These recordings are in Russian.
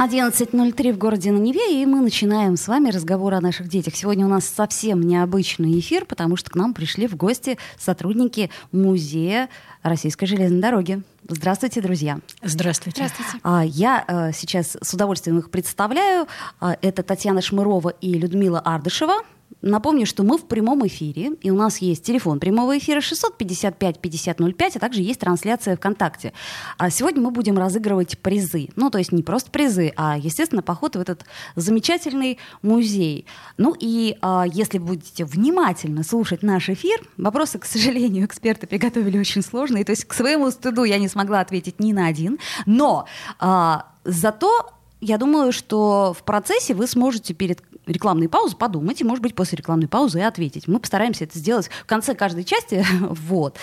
11.03 в городе на Неве, и мы начинаем с вами разговор о наших детях. Сегодня у нас совсем необычный эфир, потому что к нам пришли в гости сотрудники музея Российской железной дороги. Здравствуйте, друзья. Здравствуйте. Здравствуйте. А, я а, сейчас с удовольствием их представляю. А, это Татьяна Шмырова и Людмила Ардышева. Напомню, что мы в прямом эфире, и у нас есть телефон прямого эфира 655-5005, а также есть трансляция ВКонтакте. А сегодня мы будем разыгрывать призы. Ну, то есть не просто призы, а, естественно, поход в этот замечательный музей. Ну и а, если будете внимательно слушать наш эфир, вопросы, к сожалению, эксперты приготовили очень сложные, то есть к своему стыду я не смогла ответить ни на один, но а, зато я думаю, что в процессе вы сможете перед рекламной паузы подумать и, может быть, после рекламной паузы и ответить. Мы постараемся это сделать в конце каждой части. вот.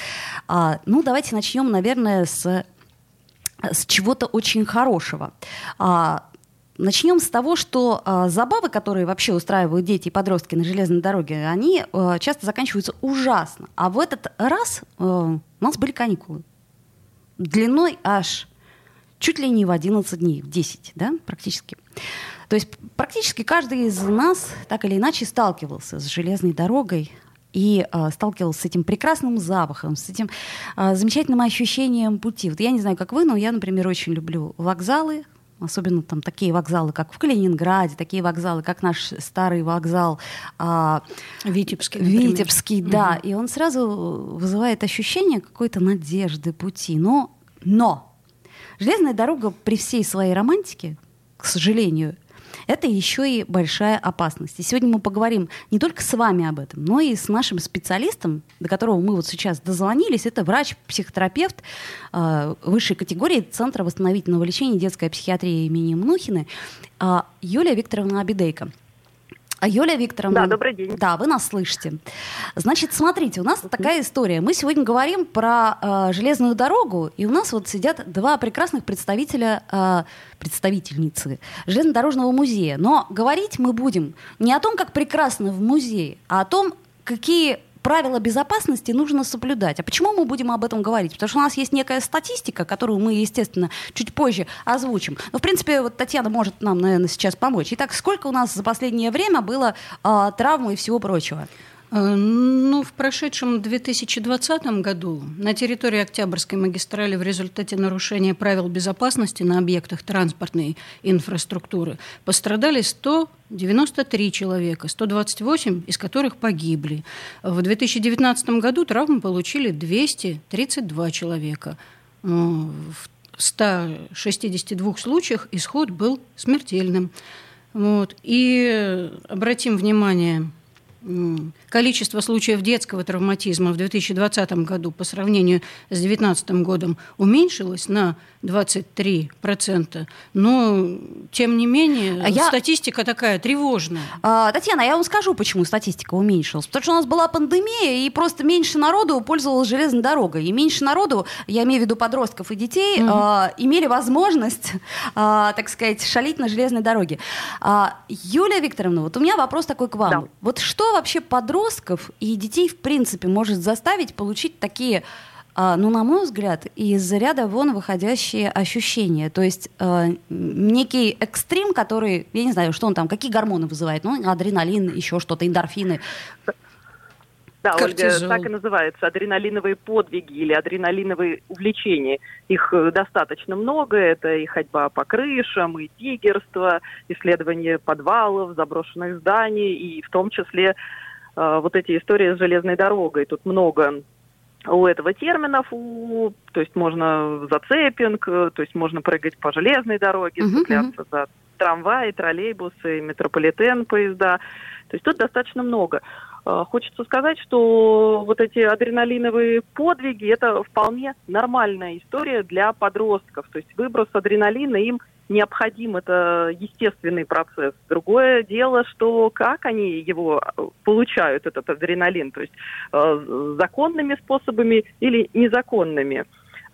А, ну, давайте начнем, наверное, с, с чего-то очень хорошего. А, Начнем с того, что э, забавы, которые вообще устраивают дети и подростки на железной дороге, они э, часто заканчиваются ужасно. А в этот раз э, у нас были каникулы. Длиной аж чуть ли не в 11 дней, в 10, да, практически. То есть практически каждый из нас так или иначе сталкивался с железной дорогой, и э, сталкивался с этим прекрасным запахом, с этим э, замечательным ощущением пути. Вот я не знаю, как вы, но я, например, очень люблю вокзалы, особенно там такие вокзалы, как в Калининграде, такие вокзалы, как наш старый вокзал а, Витебский, например. Витебский, да, угу. и он сразу вызывает ощущение какой-то надежды пути. Но, но железная дорога при всей своей романтике, к сожалению, это еще и большая опасность. И сегодня мы поговорим не только с вами об этом, но и с нашим специалистом, до которого мы вот сейчас дозвонились. Это врач-психотерапевт э, высшей категории Центра восстановительного лечения детской психиатрии имени Мнухины э, Юлия Викторовна Абидейко. А Юлия Викторовна. Да, добрый день. Да, вы нас слышите. Значит, смотрите, у нас такая история. Мы сегодня говорим про э, железную дорогу, и у нас вот сидят два прекрасных представителя, э, представительницы железнодорожного музея. Но говорить мы будем не о том, как прекрасно в музее, а о том, какие правила безопасности нужно соблюдать. А почему мы будем об этом говорить? Потому что у нас есть некая статистика, которую мы, естественно, чуть позже озвучим. Но, в принципе, вот Татьяна может нам, наверное, сейчас помочь. Итак, сколько у нас за последнее время было э, травм и всего прочего? Э, ну, в прошедшем 2020 году на территории Октябрьской магистрали в результате нарушения правил безопасности на объектах транспортной инфраструктуры пострадали 193 человека, 128 из которых погибли. В 2019 году травмы получили 232 человека. Э, в 162 случаях исход был смертельным. Вот. И обратим внимание количество случаев детского травматизма в 2020 году по сравнению с 2019 годом уменьшилось на 23%. Но, тем не менее, а я... статистика такая тревожная. А, Татьяна, я вам скажу, почему статистика уменьшилась. Потому что у нас была пандемия, и просто меньше народу пользовалось железной дорогой. И меньше народу, я имею в виду подростков и детей, угу. а, имели возможность, а, так сказать, шалить на железной дороге. А, Юлия Викторовна, вот у меня вопрос такой к вам. Да. Вот что вообще подростков и детей, в принципе, может заставить получить такие а, ну, на мой взгляд, из ряда вон выходящие ощущения. То есть э, некий экстрим, который, я не знаю, что он там, какие гормоны вызывает, ну, адреналин, еще что-то, эндорфины. Да, Кортизол. Ольга, так и называется, адреналиновые подвиги или адреналиновые увлечения. Их э, достаточно много, это и ходьба по крышам, и тигерство, исследование подвалов, заброшенных зданий, и в том числе э, вот эти истории с железной дорогой. Тут много у этого терминов, у, то есть можно зацепинг, э, то есть можно прыгать по железной дороге, uh-huh, цепляться uh-huh. за трамваи, троллейбусы, метрополитен, поезда. То есть тут достаточно много. Э, хочется сказать, что вот эти адреналиновые подвиги – это вполне нормальная история для подростков. То есть выброс адреналина им – необходим, это естественный процесс. Другое дело, что как они его э, получают, этот адреналин, то есть э, законными способами или незаконными.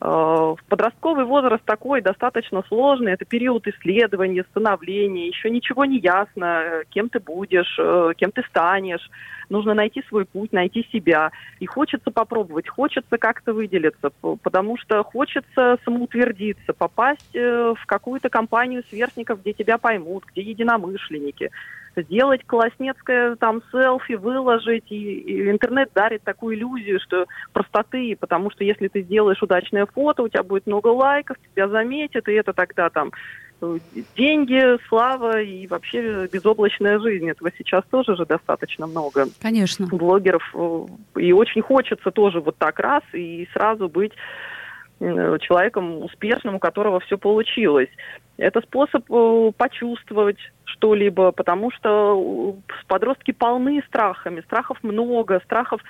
Э, подростковый возраст такой достаточно сложный, это период исследования, становления, еще ничего не ясно, кем ты будешь, кем ты станешь. Нужно найти свой путь, найти себя. И хочется попробовать, хочется как-то выделиться, потому что хочется самоутвердиться, попасть э, в какую-то компанию сверстников, где тебя поймут, где единомышленники сделать класснецкое там селфи, выложить, и, и интернет дарит такую иллюзию, что простоты, потому что если ты сделаешь удачное фото, у тебя будет много лайков, тебя заметят, и это тогда там э, деньги, слава и вообще безоблачная жизнь. Этого сейчас тоже же достаточно много. Конечно. Блогеров. Э, и очень хочется тоже вот так раз и сразу быть э, человеком успешным, у которого все получилось. Это способ почувствовать что-либо, потому что подростки полны страхами, страхов много, страхов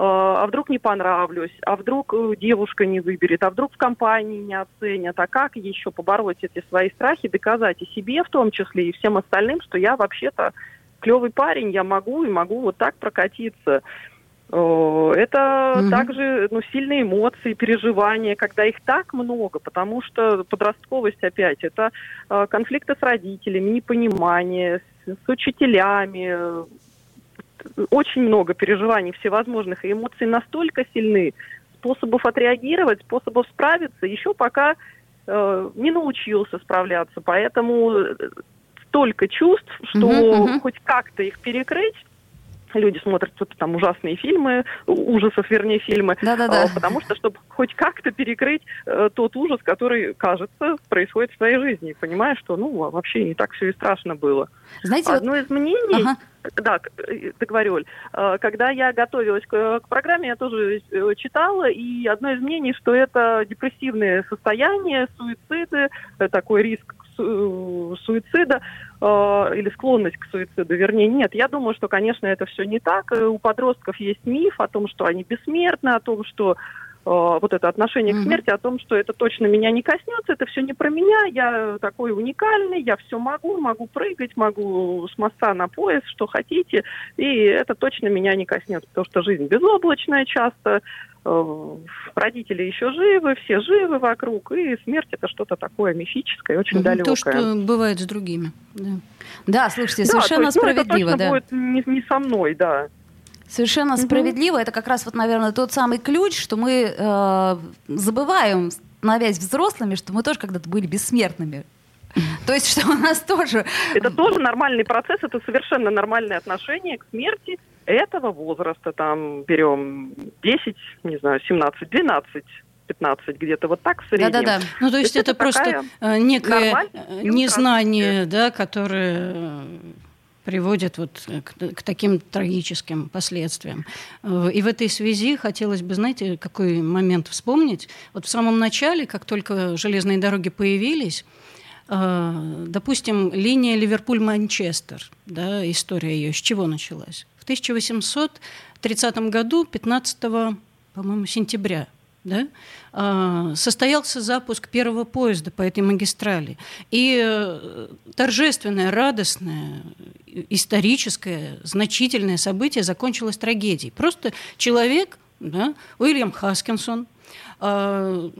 а вдруг не понравлюсь, а вдруг э, девушка не выберет, а вдруг в компании не оценят, а как еще побороть эти свои страхи, доказать и себе в том числе, и всем остальным, что я вообще-то клевый парень, я могу и могу вот так прокатиться. Это угу. также ну, сильные эмоции, переживания, когда их так много, потому что подростковость опять это э, конфликты с родителями, непонимание с, с учителями, очень много переживаний всевозможных, и эмоции настолько сильны, способов отреагировать, способов справиться, еще пока э, не научился справляться. Поэтому э, столько чувств, что угу, угу. хоть как-то их перекрыть, люди смотрят что-то там ужасные фильмы, ужасов, вернее, фильмы, Да-да-да. А, потому что, чтобы хоть как-то перекрыть э, тот ужас, который, кажется, происходит в твоей жизни, понимаешь, что, ну, вообще не так все и страшно было. Знаете, Одно вот... из мнений... Ага. Да, договорю, Оль. Э, когда я готовилась к, к программе, я тоже э, читала, и одно из мнений, что это депрессивное состояние, суициды, э, такой риск суицида э, или склонность к суициду, вернее, нет. Я думаю, что, конечно, это все не так. У подростков есть миф о том, что они бессмертны, о том, что Э, вот это отношение mm-hmm. к смерти, о том, что это точно меня не коснется, это все не про меня, я такой уникальный, я все могу, могу прыгать, могу с моста на пояс, что хотите, и это точно меня не коснется, потому что жизнь безоблачная часто, э, родители еще живы, все живы вокруг, и смерть это что-то такое мифическое, очень далекое. То, что бывает с другими. Да, да слушайте, совершенно да, есть, справедливо. Ну, это да. будет не, не со мной, да. Совершенно угу. справедливо. Это как раз вот, наверное, тот самый ключ, что мы э, забываем, становясь взрослыми, что мы тоже когда-то были бессмертными. То есть, что у нас тоже... Это тоже нормальный процесс, это совершенно нормальное отношение к смерти этого возраста. Там берем 10, не знаю, 17, 12 15 где-то вот так в среднем. Да-да-да. Ну, то есть это, это просто э, некое незнание, да, которое приводит вот к, к таким трагическим последствиям. Э, и в этой связи хотелось бы, знаете, какой момент вспомнить. Вот в самом начале, как только железные дороги появились, э, допустим, линия Ливерпуль-Манчестер, да, история ее, с чего началась? В 1830 году, 15 по-моему, сентября, да, а, состоялся запуск первого поезда по этой магистрали. И э, торжественное, радостное, историческое, значительное событие закончилось трагедией. Просто человек, да, Уильям Хаскинсон, а,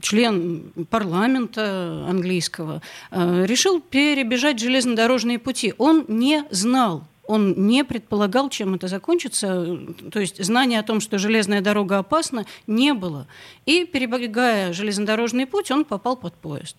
член парламента английского, а, решил перебежать железнодорожные пути. Он не знал он не предполагал, чем это закончится. То есть знания о том, что железная дорога опасна, не было. И перебегая железнодорожный путь, он попал под поезд.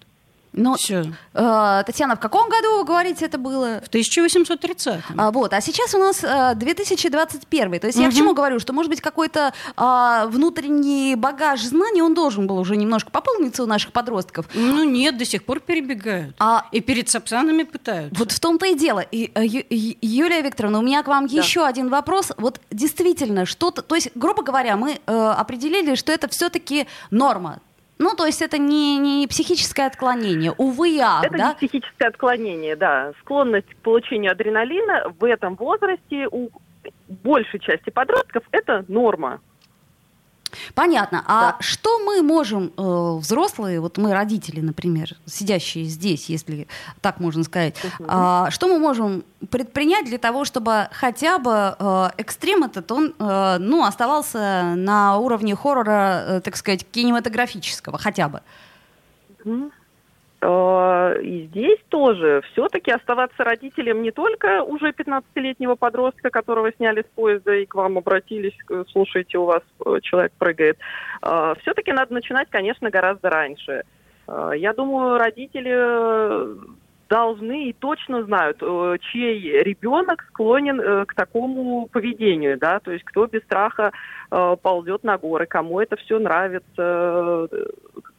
Но, Все. Э, Татьяна, в каком году, вы говорите, это было? В 1830. А, вот, а сейчас у нас э, 2021. То есть угу. я к чему говорю, что, может быть, какой-то э, внутренний багаж знаний, он должен был уже немножко пополниться у наших подростков. Ну нет, до сих пор перебегают. А... И перед сапсанами пытаются. Вот в том-то и дело. И, э, Юлия Викторовна, у меня к вам да. еще один вопрос. Вот действительно, что-то... То есть, грубо говоря, мы э, определили, что это все-таки норма. Ну, то есть это не, не психическое отклонение, увы и ах, Это да? не психическое отклонение, да. Склонность к получению адреналина в этом возрасте у большей части подростков – это норма. Понятно. А да. что мы можем, э, взрослые, вот мы родители, например, сидящие здесь, если так можно сказать, угу. э, что мы можем предпринять для того, чтобы хотя бы э, экстрем этот, он, э, ну, оставался на уровне хоррора, э, так сказать, кинематографического, хотя бы? Э, и здесь тоже все-таки оставаться родителем не только уже 15-летнего подростка, которого сняли с поезда и к вам обратились, слушайте, у вас э, человек прыгает. Э, все-таки надо начинать, конечно, гораздо раньше. Я думаю, родители должны и точно знают, чей ребенок склонен к такому поведению, да, то есть кто без страха ползет на горы, кому это все нравится,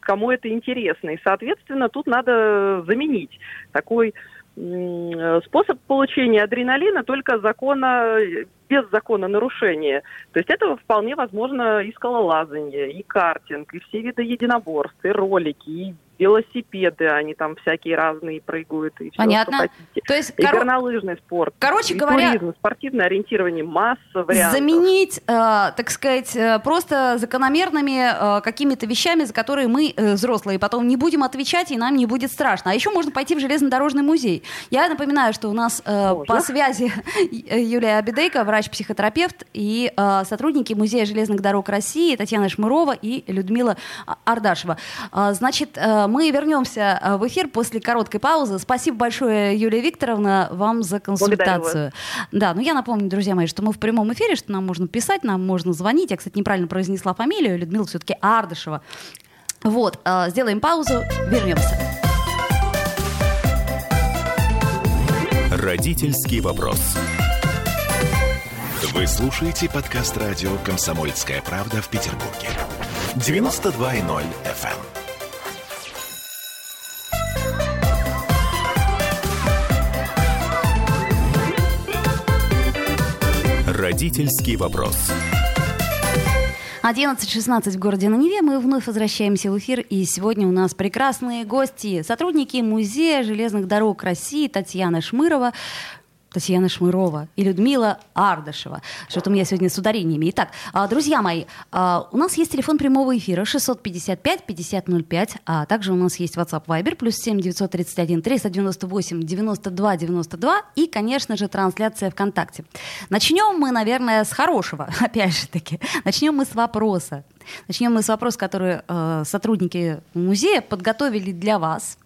кому это интересно. И, соответственно, тут надо заменить такой способ получения адреналина только закона, без закона нарушения. То есть это вполне возможно и скалолазание, и картинг, и все виды единоборств, и ролики, и велосипеды, они там всякие разные прыгают и все, Понятно. что хотите. То есть, и кор... горнолыжный спорт. Короче и говоря, туризм, спортивное ориентирование, масса вариантов. Заменить, э, так сказать, э, просто закономерными э, какими-то вещами, за которые мы, э, взрослые, потом не будем отвечать, и нам не будет страшно. А еще можно пойти в железнодорожный музей. Я напоминаю, что у нас э, по связи Юлия Абидейко, врач-психотерапевт, и э, сотрудники Музея железных дорог России Татьяна Шмырова и Людмила Ардашева. Э, значит, э, мы вернемся э, в эфир после короткой паузы. Спасибо большое, Юлия Викторовна, вам за консультацию. Да, ну я напомню, друзья мои, что мы в прямом эфире, что нам можно писать, нам можно звонить. Я, кстати, неправильно произнесла фамилию. Людмила все-таки Ардышева. Вот, э, сделаем паузу, вернемся. Родительский вопрос. Вы слушаете подкаст радио «Комсомольская правда» в Петербурге. 92.0 FM. Родительский вопрос. 11.16 в городе на Неве. Мы вновь возвращаемся в эфир. И сегодня у нас прекрасные гости. Сотрудники Музея железных дорог России Татьяна Шмырова, Татьяна Шмырова и Людмила Ардашева. Что-то у меня сегодня с ударениями. Итак, а, друзья мои, а, у нас есть телефон прямого эфира 655-5005, а также у нас есть WhatsApp Viber плюс 7 931 398 92 92 и, конечно же, трансляция ВКонтакте. Начнем мы, наверное, с хорошего, опять же таки. Начнем мы с вопроса. Начнем мы с вопроса, который э, сотрудники музея подготовили для вас.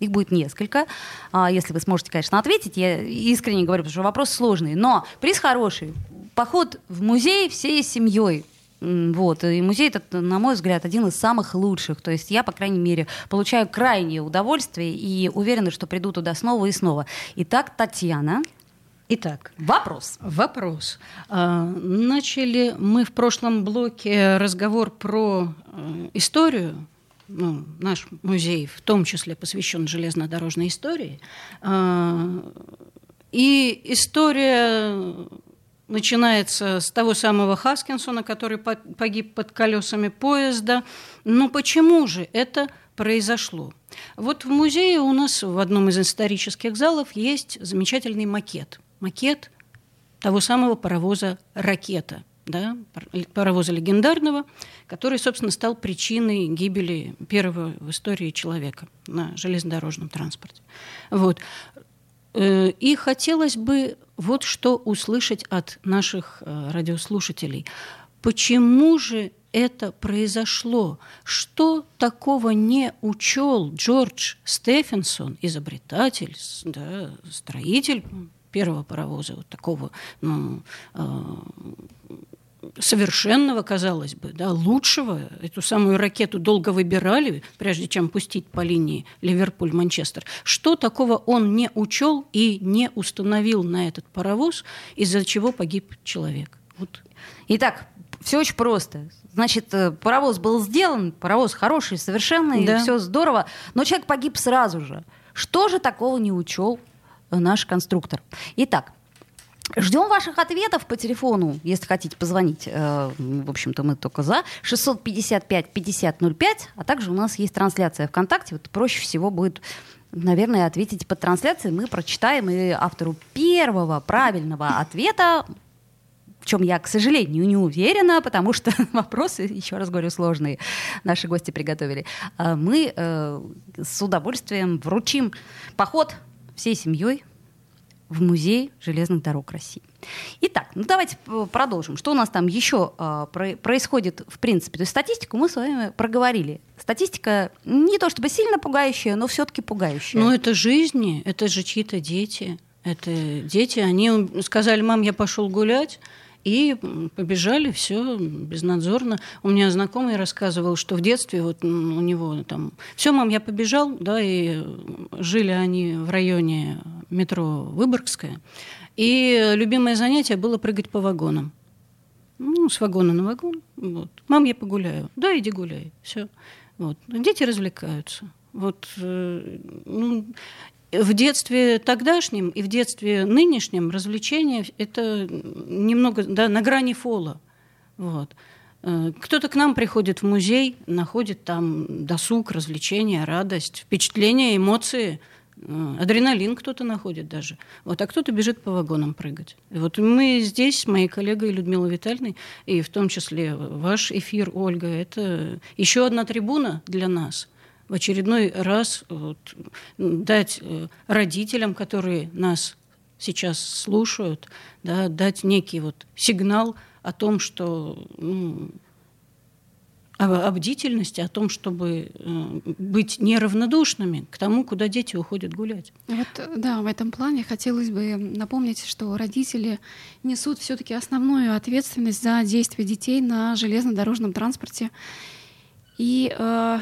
Их будет несколько. А, если вы сможете, конечно, ответить. Я искренне говорю, потому что вопрос сложный. Но приз хороший. Поход в музей всей семьей. Вот. И музей этот, на мой взгляд, один из самых лучших. То есть я, по крайней мере, получаю крайнее удовольствие и уверена, что приду туда снова и снова. Итак, Татьяна. Итак, вопрос. Вопрос. А, начали мы в прошлом блоке разговор про э, историю ну, наш музей в том числе посвящен железнодорожной истории. А, и история начинается с того самого Хаскинсона, который погиб под колесами поезда. Но почему же это произошло? Вот в музее у нас в одном из исторических залов есть замечательный макет. Макет того самого паровоза «Ракета», да, паровоза легендарного, который, собственно, стал причиной гибели первого в истории человека на железнодорожном транспорте. Вот. Э, и хотелось бы вот что услышать от наших э, радиослушателей. Почему же это произошло? Что такого не учел Джордж Стефенсон, изобретатель, да, строитель первого паровоза, вот такого ну, э, совершенного, казалось бы, да, лучшего. Эту самую ракету долго выбирали, прежде чем пустить по линии Ливерпуль-Манчестер. Что такого он не учел и не установил на этот паровоз, из-за чего погиб человек? Вот. Итак, все очень просто. Значит, э, паровоз был сделан, паровоз хороший, совершенный, да. все здорово, но человек погиб сразу же. Что же такого не учел наш конструктор? Итак, Ждем ваших ответов по телефону, если хотите позвонить. Э, в общем-то, мы только за. 655-5005. А также у нас есть трансляция ВКонтакте. Вот проще всего будет, наверное, ответить под трансляцией. Мы прочитаем и автору первого правильного ответа в чем я, к сожалению, не уверена, потому что вопросы, еще раз говорю, сложные наши гости приготовили. А мы э, с удовольствием вручим поход всей семьей в музей железных дорог России. Итак, ну давайте продолжим. Что у нас там еще э, про- происходит в принципе? То есть статистику мы с вами проговорили. Статистика не то чтобы сильно пугающая, но все-таки пугающая. Ну это жизни, это же чьи-то дети. Это дети, они сказали, мам, я пошел гулять, и побежали, все безнадзорно. У меня знакомый рассказывал, что в детстве вот у него там... Все, мам, я побежал, да, и жили они в районе метро Выборгская. И любимое занятие было прыгать по вагонам. Ну, с вагона на вагон. Вот. Мам, я погуляю. Да, иди гуляй. Все. Вот. Дети развлекаются. Вот, э, ну, в детстве тогдашнем и в детстве нынешнем развлечение это немного да, на грани фола. Вот. Э, кто-то к нам приходит в музей, находит там досуг, развлечения, радость, впечатления, эмоции. Адреналин кто-то находит даже. Вот, а кто-то бежит по вагонам прыгать. И вот мы здесь, моей коллегой Людмилой Витальевной, и в том числе ваш эфир, Ольга, это еще одна трибуна для нас – в очередной раз вот, дать э, родителям, которые нас сейчас слушают, да, дать некий вот сигнал о том, что ну, о, бдительности, о том, чтобы э, быть неравнодушными к тому, куда дети уходят гулять. Вот, да, в этом плане хотелось бы напомнить, что родители несут все-таки основную ответственность за действия детей на железнодорожном транспорте. И э,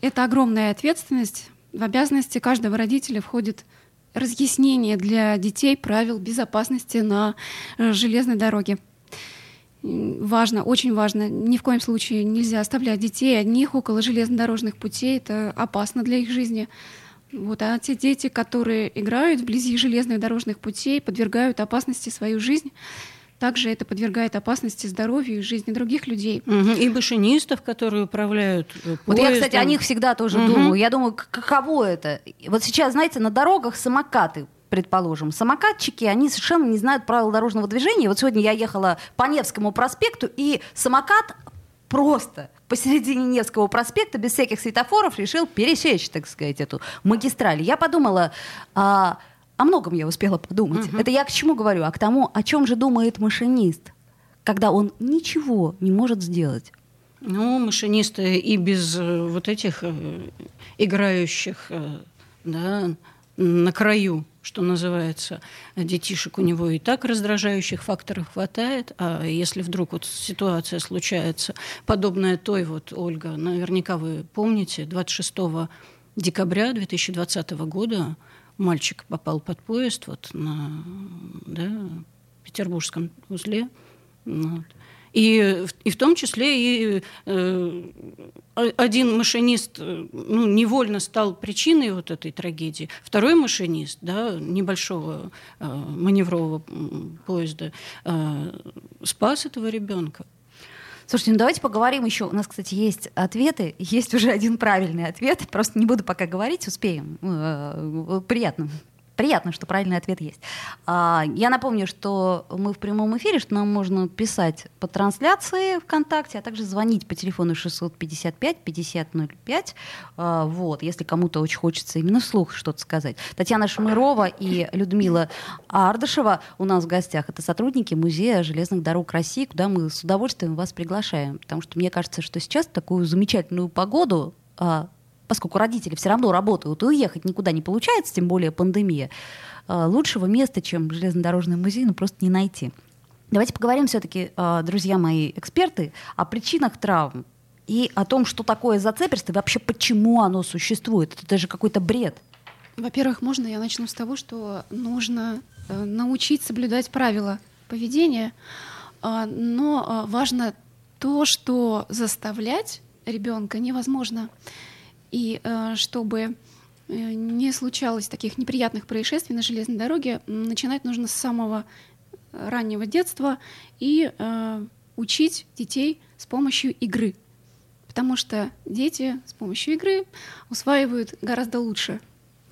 это огромная ответственность. В обязанности каждого родителя входит разъяснение для детей правил безопасности на э, железной дороге. Важно, очень важно. Ни в коем случае нельзя оставлять детей одних около железнодорожных путей. Это опасно для их жизни. Вот, а те дети, которые играют вблизи железных дорожных путей, подвергают опасности свою жизнь также это подвергает опасности здоровью и жизни других людей. Угу. И машинистов, которые управляют поездом. Вот я, кстати, о них всегда тоже угу. думаю. Я думаю, каково это? Вот сейчас, знаете, на дорогах самокаты предположим, самокатчики, они совершенно не знают правил дорожного движения. Вот сегодня я ехала по Невскому проспекту, и самокат просто посередине Невского проспекта без всяких светофоров решил пересечь, так сказать, эту магистраль. Я подумала, а, о многом я успела подумать. Угу. Это я к чему говорю? А к тому, о чем же думает машинист, когда он ничего не может сделать. Ну, машинисты и без э, вот этих э, играющих э, да, на краю, что называется, детишек у него и так раздражающих факторов хватает, а если вдруг вот ситуация случается, подобная той, вот, Ольга, наверняка вы помните, 26 декабря 2020 года мальчик попал под поезд вот на да, Петербургском узле. Вот. И, и в том числе и э, один машинист ну, невольно стал причиной вот этой трагедии. Второй машинист да, небольшого э, маневрового поезда э, спас этого ребенка. Слушайте, ну давайте поговорим еще. У нас, кстати, есть ответы. Есть уже один правильный ответ. Просто не буду пока говорить, успеем. Э, приятно приятно, что правильный ответ есть. А, я напомню, что мы в прямом эфире, что нам можно писать по трансляции ВКонтакте, а также звонить по телефону 655-5005. А, вот, если кому-то очень хочется именно вслух что-то сказать. Татьяна Шмырова и Людмила Ардышева у нас в гостях. Это сотрудники Музея железных дорог России, куда мы с удовольствием вас приглашаем. Потому что мне кажется, что сейчас такую замечательную погоду а, поскольку родители все равно работают, и уехать никуда не получается, тем более пандемия, э, лучшего места, чем железнодорожный музей, ну просто не найти. Давайте поговорим все-таки, э, друзья мои эксперты, о причинах травм и о том, что такое зацеперство и вообще почему оно существует. Это же какой-то бред. Во-первых, можно я начну с того, что нужно э, научить соблюдать правила поведения, но важно то, что заставлять ребенка невозможно. И э, чтобы э, не случалось таких неприятных происшествий на железной дороге, начинать нужно с самого раннего детства и э, учить детей с помощью игры. Потому что дети с помощью игры усваивают гораздо лучше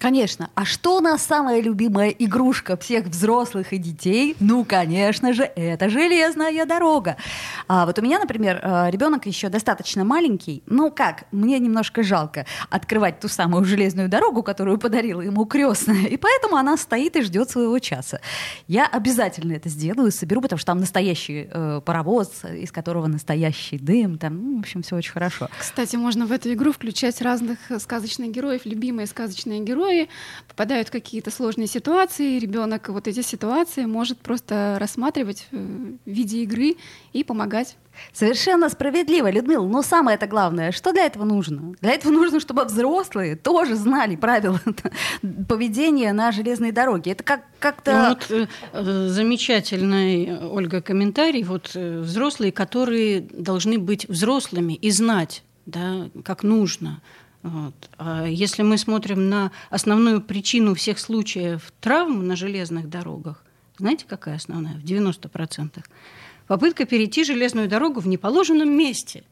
Конечно. А что у нас самая любимая игрушка всех взрослых и детей? Ну, конечно же, это железная дорога. А вот у меня, например, э, ребенок еще достаточно маленький. Ну как, мне немножко жалко открывать ту самую железную дорогу, которую подарила ему крестная. И поэтому она стоит и ждет своего часа. Я обязательно это сделаю, соберу, потому что там настоящий э, паровоз, из которого настоящий дым. Там, ну, в общем, все очень хорошо. Кстати, можно в эту игру включать разных сказочных героев, любимые сказочные герои герои попадают в какие-то сложные ситуации, ребенок вот эти ситуации может просто рассматривать э, в виде игры и помогать. Совершенно справедливо, Людмила. Но самое это главное, что для этого нужно? Для этого нужно, чтобы взрослые тоже знали правила поведения на железной дороге. Это как как-то... Ну, вот, э, э, замечательный, Ольга, комментарий. Вот взрослые, которые должны быть взрослыми и знать, да, как нужно. Вот. А если мы смотрим на основную причину всех случаев травм на железных дорогах, знаете, какая основная? В 90%. Попытка перейти железную дорогу в неположенном месте.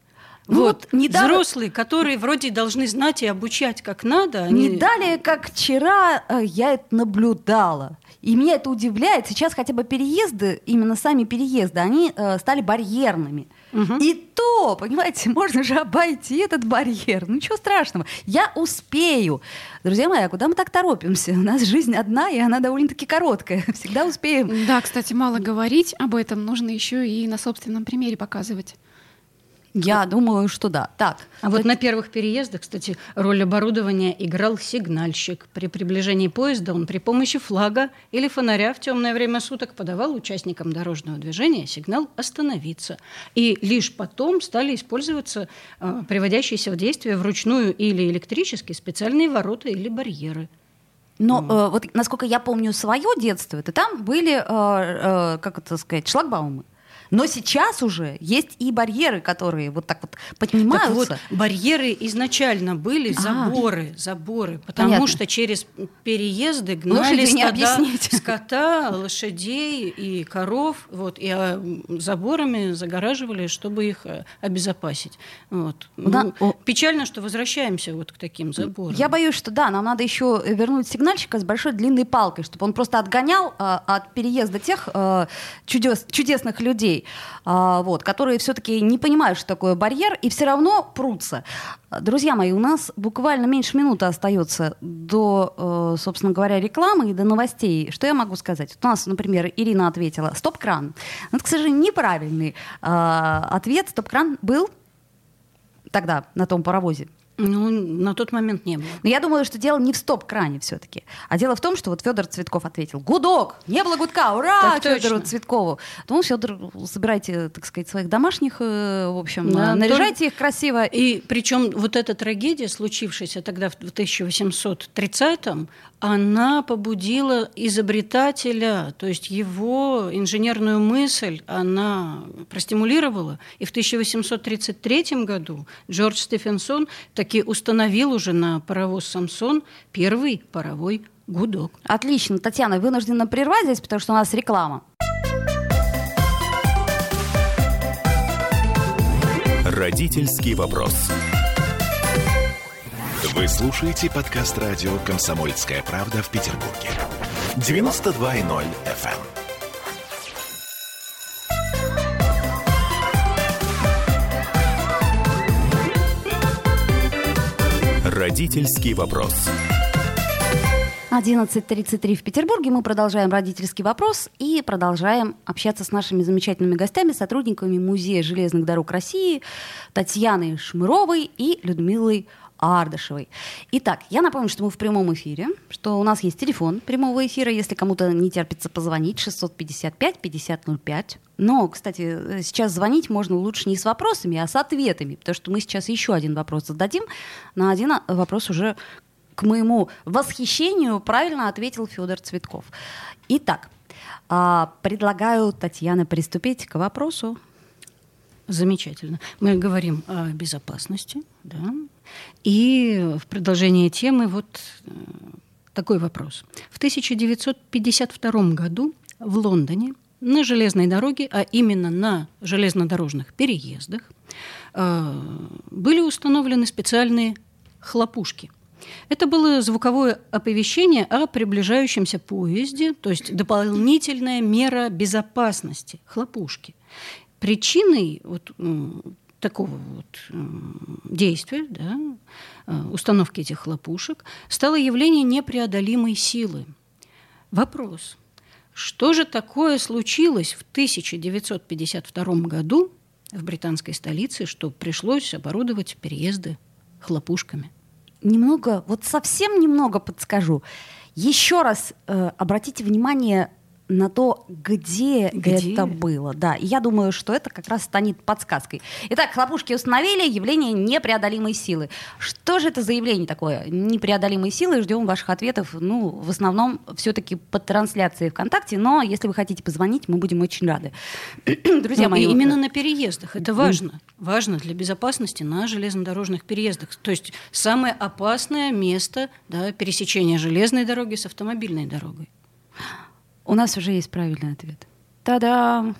Ну, вот, вот недавно... взрослые, которые вроде должны знать и обучать как надо. Они... Не далее, как вчера, э, я это наблюдала. И меня это удивляет. Сейчас хотя бы переезды, именно сами переезды, они э, стали барьерными. Угу. И то, понимаете, можно же обойти этот барьер. Ну, ничего страшного. Я успею. Друзья мои, а куда мы так торопимся? У нас жизнь одна, и она довольно-таки короткая. Всегда успеем. Да, кстати, мало говорить об этом. Нужно еще и на собственном примере показывать. Я думаю, что да. Так. А вот на первых переездах, кстати, роль оборудования играл сигнальщик. При приближении поезда он при помощи флага или фонаря в темное время суток подавал участникам дорожного движения сигнал «остановиться». И лишь потом стали использоваться э, приводящиеся в действие вручную или электрически специальные ворота или барьеры. Но mm. э, вот насколько я помню свое детство, это там были, э, э, как это сказать, шлагбаумы. Но сейчас уже есть и барьеры, которые вот так вот поднимаются. Так вот, барьеры изначально были а, заборы, заборы, потому понятно. что через переезды гнали стада, скота, лошадей и коров, вот, и а, заборами загораживали, чтобы их э, обезопасить. Вот. Да. Ну, печально, что возвращаемся вот к таким заборам. Я боюсь, что да, нам надо еще вернуть сигнальщика с большой длинной палкой, чтобы он просто отгонял а, от переезда тех а, чудес, чудесных людей, а, вот, которые все-таки не понимают, что такое барьер, и все равно прутся. Друзья мои, у нас буквально меньше минуты остается до, э, собственно говоря, рекламы и до новостей. Что я могу сказать? У нас, например, Ирина ответила «стоп-кран». Но это, к сожалению, неправильный а, ответ. Стоп-кран был тогда на том паровозе. Ну, на тот момент не было. Но я думаю, что дело не в стоп-кране все-таки. А дело в том, что вот Федор Цветков ответил: Гудок! Не было гудка! Ура! Так Федору Цветкову. Ну, Федор, собирайте, так сказать, своих домашних, э, в общем, да, наряжайте то... их красиво. И причем вот эта трагедия, случившаяся тогда в 1830-м, она побудила изобретателя, то есть его инженерную мысль, она простимулировала. И в 1833 году Джордж Стефенсон таки установил уже на паровоз «Самсон» первый паровой гудок. Отлично. Татьяна, вынуждена прервать здесь, потому что у нас реклама. Родительский вопрос. Вы слушаете подкаст радио «Комсомольская правда» в Петербурге. 92.0 FM. эм. Родительский вопрос. 11.33 в Петербурге. Мы продолжаем родительский вопрос и продолжаем общаться с нашими замечательными гостями, сотрудниками Музея железных дорог России Татьяной Шмыровой и Людмилой Ардышевой. Итак, я напомню, что мы в прямом эфире, что у нас есть телефон прямого эфира, если кому-то не терпится позвонить, 655-5005. Но, кстати, сейчас звонить можно лучше не с вопросами, а с ответами, потому что мы сейчас еще один вопрос зададим. На один вопрос уже к моему восхищению правильно ответил Федор Цветков. Итак, а, предлагаю, Татьяна, приступить к вопросу. Замечательно. Мы говорим о безопасности, да, и в продолжение темы вот э, такой вопрос. В 1952 году в Лондоне на железной дороге, а именно на железнодорожных переездах, э, были установлены специальные хлопушки. Это было звуковое оповещение о приближающемся поезде, то есть дополнительная мера безопасности, хлопушки. Причиной вот, такого вот действия, да, э, установки этих хлопушек, стало явление непреодолимой силы. Вопрос. Что же такое случилось в 1952 году в британской столице, что пришлось оборудовать переезды хлопушками? Немного, вот совсем немного подскажу. Еще раз э, обратите внимание на то, где, где это было. Да, и я думаю, что это как раз станет подсказкой. Итак, хлопушки установили явление непреодолимой силы. Что же это за явление такое? Непреодолимой силы. Ждем ваших ответов. Ну, в основном все-таки под трансляцией ВКонтакте, но если вы хотите позвонить, мы будем очень рады. Друзья ну, мои. Именно на переездах. Это важно. Важно для безопасности на железнодорожных переездах. То есть самое опасное место да, пересечения железной дороги с автомобильной дорогой. У нас уже есть правильный ответ. Та-дам!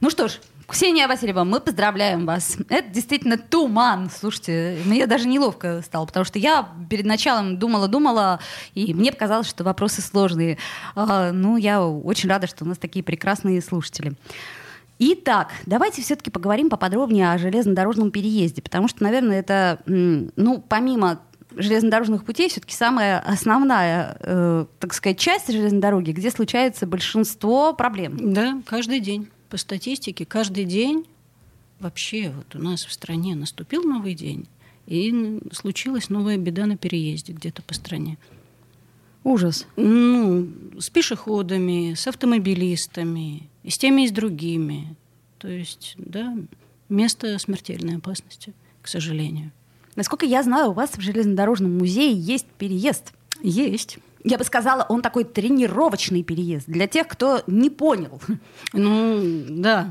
Ну что ж, Ксения Васильева, мы поздравляем вас. Это действительно туман. Слушайте, мне даже неловко стало, потому что я перед началом думала-думала, и мне показалось, что вопросы сложные. А, ну, я очень рада, что у нас такие прекрасные слушатели. Итак, давайте все-таки поговорим поподробнее о железнодорожном переезде, потому что, наверное, это, ну, помимо железнодорожных путей все-таки самая основная, э, так сказать, часть железной дороги, где случается большинство проблем. Да, каждый день. По статистике, каждый день вообще вот у нас в стране наступил новый день, и случилась новая беда на переезде где-то по стране. Ужас. Ну, с пешеходами, с автомобилистами, и с теми, и с другими. То есть, да, место смертельной опасности, к сожалению. Насколько я знаю, у вас в железнодорожном музее есть переезд. Есть. Я бы сказала, он такой тренировочный переезд для тех, кто не понял. Ну, да.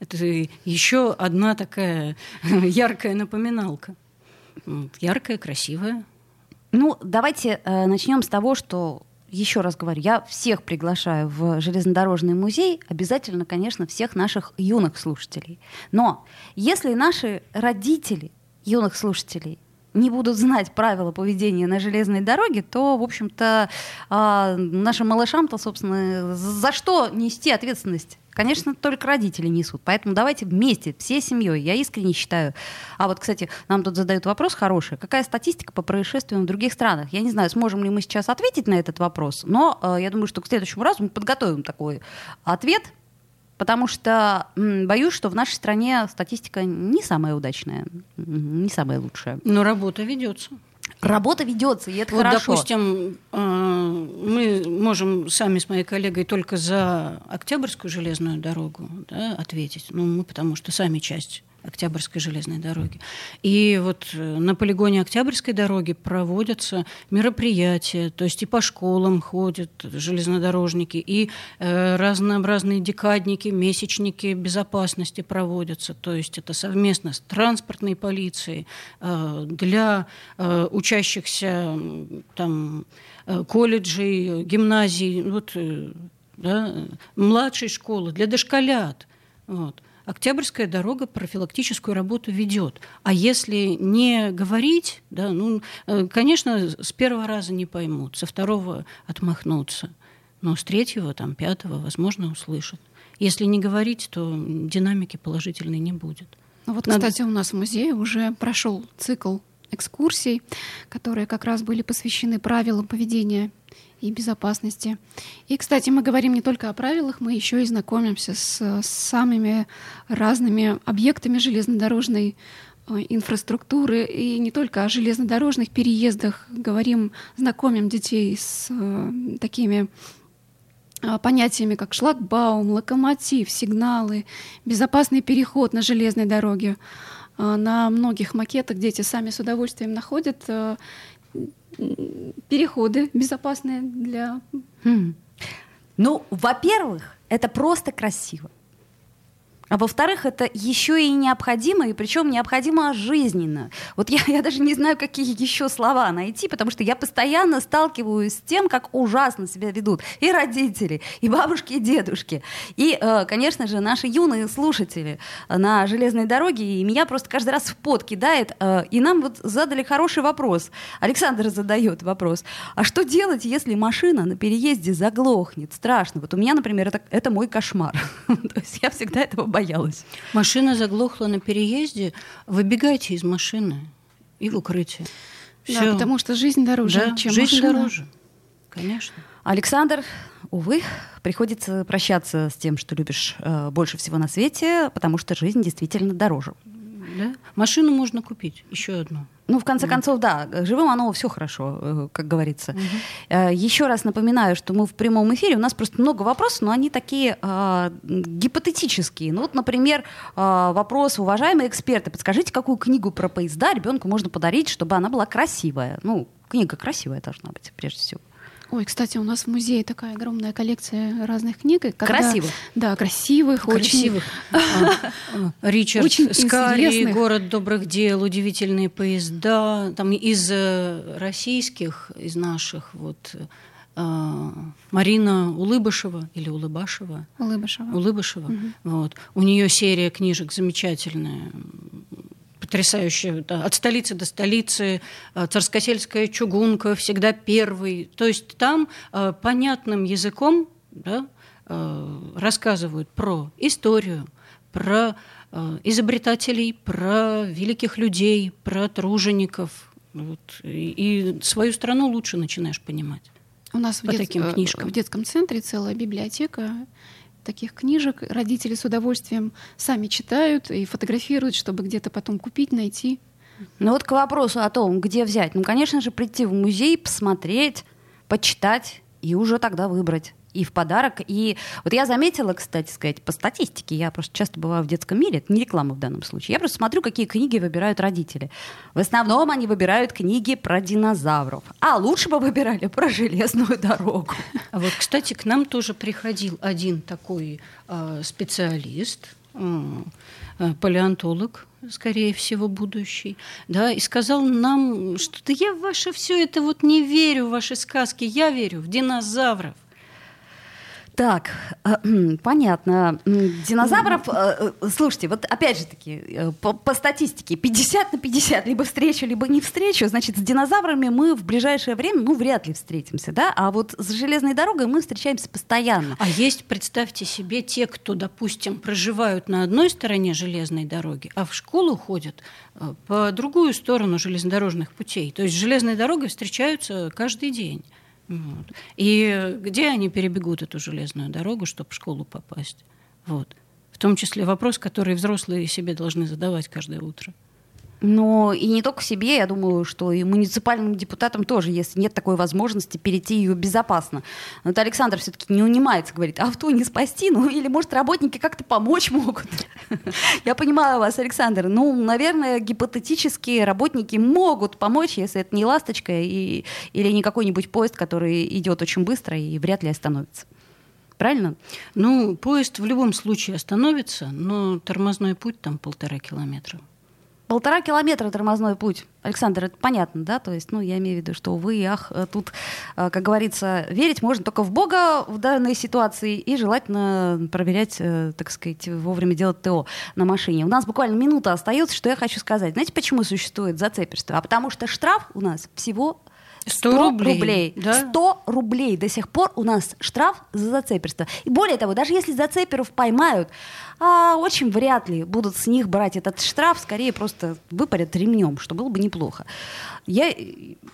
Это еще одна такая яркая напоминалка. Яркая, красивая. Ну, давайте э, начнем с того, что еще раз говорю, я всех приглашаю в железнодорожный музей, обязательно, конечно, всех наших юных слушателей. Но если наши родители юных слушателей не будут знать правила поведения на железной дороге, то, в общем-то, э, нашим малышам-то, собственно, за что нести ответственность? Конечно, только родители несут. Поэтому давайте вместе, всей семьей. Я искренне считаю. А вот, кстати, нам тут задают вопрос хороший. Какая статистика по происшествиям в других странах? Я не знаю, сможем ли мы сейчас ответить на этот вопрос, но э, я думаю, что к следующему разу мы подготовим такой ответ, Потому что боюсь, что в нашей стране статистика не самая удачная, не самая лучшая. Но работа ведется. Работа ведется, и это вот, хорошо. Допустим, э, мы можем сами с моей коллегой только за Октябрьскую железную дорогу да, ответить. Ну, мы потому что сами часть Октябрьской железной дороги. И вот э, на полигоне Октябрьской дороги проводятся мероприятия, то есть и по школам ходят железнодорожники, и э, разнообразные декадники, месячники безопасности проводятся, то есть это совместно с транспортной полицией э, для э, учащихся там, э, колледжей, гимназий, вот, э, да, младшей школы, для дошколят. Вот. Октябрьская дорога профилактическую работу ведет. А если не говорить, да, ну, э, конечно, с первого раза не поймут, со второго отмахнутся, но с третьего, там, пятого, возможно, услышат. Если не говорить, то динамики положительной не будет. Ну вот, Надо... кстати, у нас в музее уже прошел цикл экскурсий, которые как раз были посвящены правилам поведения и безопасности. И, кстати, мы говорим не только о правилах, мы еще и знакомимся с, с самыми разными объектами железнодорожной э, инфраструктуры и не только о железнодорожных переездах говорим, знакомим детей с э, такими э, понятиями, как шлагбаум, локомотив, сигналы, безопасный переход на железной дороге. Э, на многих макетах дети сами с удовольствием находят э, переходы безопасные для... Хм. Ну, во-первых, это просто красиво. А во-вторых, это еще и необходимо, и причем необходимо жизненно. Вот я, я даже не знаю, какие еще слова найти, потому что я постоянно сталкиваюсь с тем, как ужасно себя ведут и родители, и бабушки, и дедушки, и, э, конечно же, наши юные слушатели на железной дороге. И меня просто каждый раз в пот кидает. Э, и нам вот задали хороший вопрос. Александр задает вопрос. А что делать, если машина на переезде заглохнет? Страшно. Вот у меня, например, это, это мой кошмар. То есть я всегда этого боюсь боялась. Машина заглохла на переезде, выбегайте из машины и в укрытие. Всё. Да, потому что жизнь дороже, да, чем жизнь машина. дороже, конечно. Александр, увы, приходится прощаться с тем, что любишь э, больше всего на свете, потому что жизнь действительно дороже. Да? Машину можно купить, еще одну. Ну, в конце mm. концов, да, живым оно все хорошо, э, как говорится. Mm-hmm. Еще раз напоминаю, что мы в прямом эфире, у нас просто много вопросов, но они такие э, гипотетические. Ну, вот, например, э, вопрос, уважаемые эксперты, подскажите, какую книгу про поезда ребенку можно подарить, чтобы она была красивая? Ну, книга красивая должна быть, прежде всего. Ой, кстати, у нас в музее такая огромная коллекция разных книг. Когда, красивых? Да, красивых, красивых. Очень, Ричард очень Скарри, «Город добрых дел», удивительные поезда. Там из э, российских, из наших, вот э, Марина Улыбышева или Улыбашева. Улыбышева. Улыбышева. Угу. Вот. У нее серия книжек замечательная потрясающая, да, от столицы до столицы, э, царскосельская чугунка, всегда первый. То есть там э, понятным языком да, э, рассказывают про историю, про изобретателей, про великих людей, про тружеников. Вот. И, и свою страну лучше начинаешь понимать. У нас по в, дет... таким книжкам. в детском центре целая библиотека таких книжек. Родители с удовольствием сами читают и фотографируют, чтобы где-то потом купить, найти. Ну вот к вопросу о том, где взять. Ну, конечно же, прийти в музей, посмотреть, почитать и уже тогда выбрать и в подарок. И вот я заметила, кстати сказать, по статистике, я просто часто бываю в детском мире, это не реклама в данном случае, я просто смотрю, какие книги выбирают родители. В основном они выбирают книги про динозавров. А лучше бы выбирали про железную дорогу. А вот, кстати, к нам тоже приходил один такой э, специалист, э, палеонтолог, скорее всего, будущий, да, и сказал нам, что да я в ваше все это вот не верю, в ваши сказки, я верю в динозавров. Так, э, понятно. Динозавров, э, э, слушайте, вот опять же таки, по, по статистике, 50 на 50, либо встречу, либо не встречу, значит, с динозаврами мы в ближайшее время, ну, вряд ли встретимся, да, а вот с железной дорогой мы встречаемся постоянно. А есть, представьте себе, те, кто, допустим, проживают на одной стороне железной дороги, а в школу ходят по другую сторону железнодорожных путей. То есть с железной дорогой встречаются каждый день. Вот. И где они перебегут эту железную дорогу, чтобы в школу попасть? Вот. В том числе вопрос, который взрослые себе должны задавать каждое утро. Но и не только себе, я думаю, что и муниципальным депутатам тоже, если нет такой возможности, перейти ее безопасно. Но это Александр все-таки не унимается, говорит, авто не спасти, ну или, может, работники как-то помочь могут. Я понимаю вас, Александр. Ну, наверное, гипотетически работники могут помочь, если это не ласточка и, или не какой-нибудь поезд, который идет очень быстро и вряд ли остановится. Правильно? Ну, поезд в любом случае остановится, но тормозной путь там полтора километра. Полтора километра тормозной путь. Александр, это понятно, да? То есть, ну, я имею в виду, что вы, ах, э, тут, э, как говорится, верить можно только в Бога в данной ситуации и желательно проверять, э, так сказать, вовремя делать ТО на машине. У нас буквально минута остается, что я хочу сказать. Знаете, почему существует зацеперство? А потому что штраф у нас всего 100, 100 рублей. рублей. Да? 100 рублей до сих пор у нас штраф за зацеперство. И более того, даже если зацеперов поймают, а, очень вряд ли будут с них брать этот штраф, скорее просто выпарят ремнем, что было бы неплохо. Я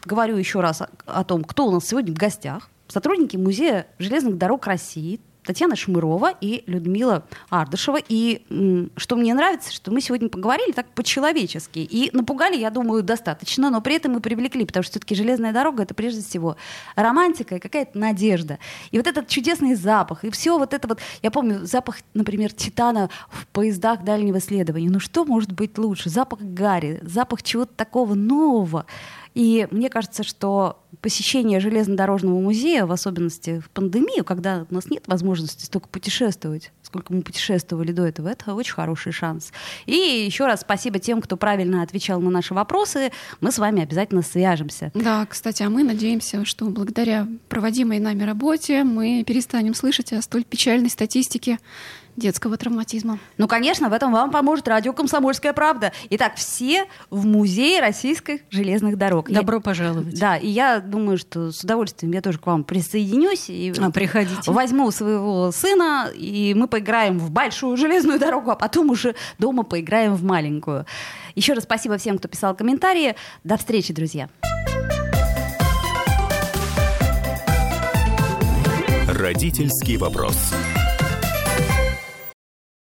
говорю еще раз о, о том, кто у нас сегодня в гостях. Сотрудники Музея железных дорог России, Татьяна Шмырова и Людмила Ардышева. И что мне нравится, что мы сегодня поговорили так по-человечески. И напугали, я думаю, достаточно, но при этом мы привлекли, потому что все-таки железная дорога это прежде всего романтика и какая-то надежда. И вот этот чудесный запах, и все вот это вот, я помню запах, например, титана в поездах дальнего следования. Ну что может быть лучше? Запах гари, запах чего-то такого нового. И мне кажется, что посещение железнодорожного музея, в особенности в пандемию, когда у нас нет возможности столько путешествовать, сколько мы путешествовали до этого, это очень хороший шанс. И еще раз спасибо тем, кто правильно отвечал на наши вопросы. Мы с вами обязательно свяжемся. Да, кстати, а мы надеемся, что благодаря проводимой нами работе мы перестанем слышать о столь печальной статистике детского травматизма. Ну, конечно, в этом вам поможет радио «Комсомольская правда». Итак, все в Музее российских железных дорог. Добро я... пожаловать. Да, и я думаю, что с удовольствием я тоже к вам присоединюсь. И а, приходите. Возьму своего сына, и мы поиграем в большую железную дорогу, а потом уже дома поиграем в маленькую. Еще раз спасибо всем, кто писал комментарии. До встречи, друзья. Родительский вопрос.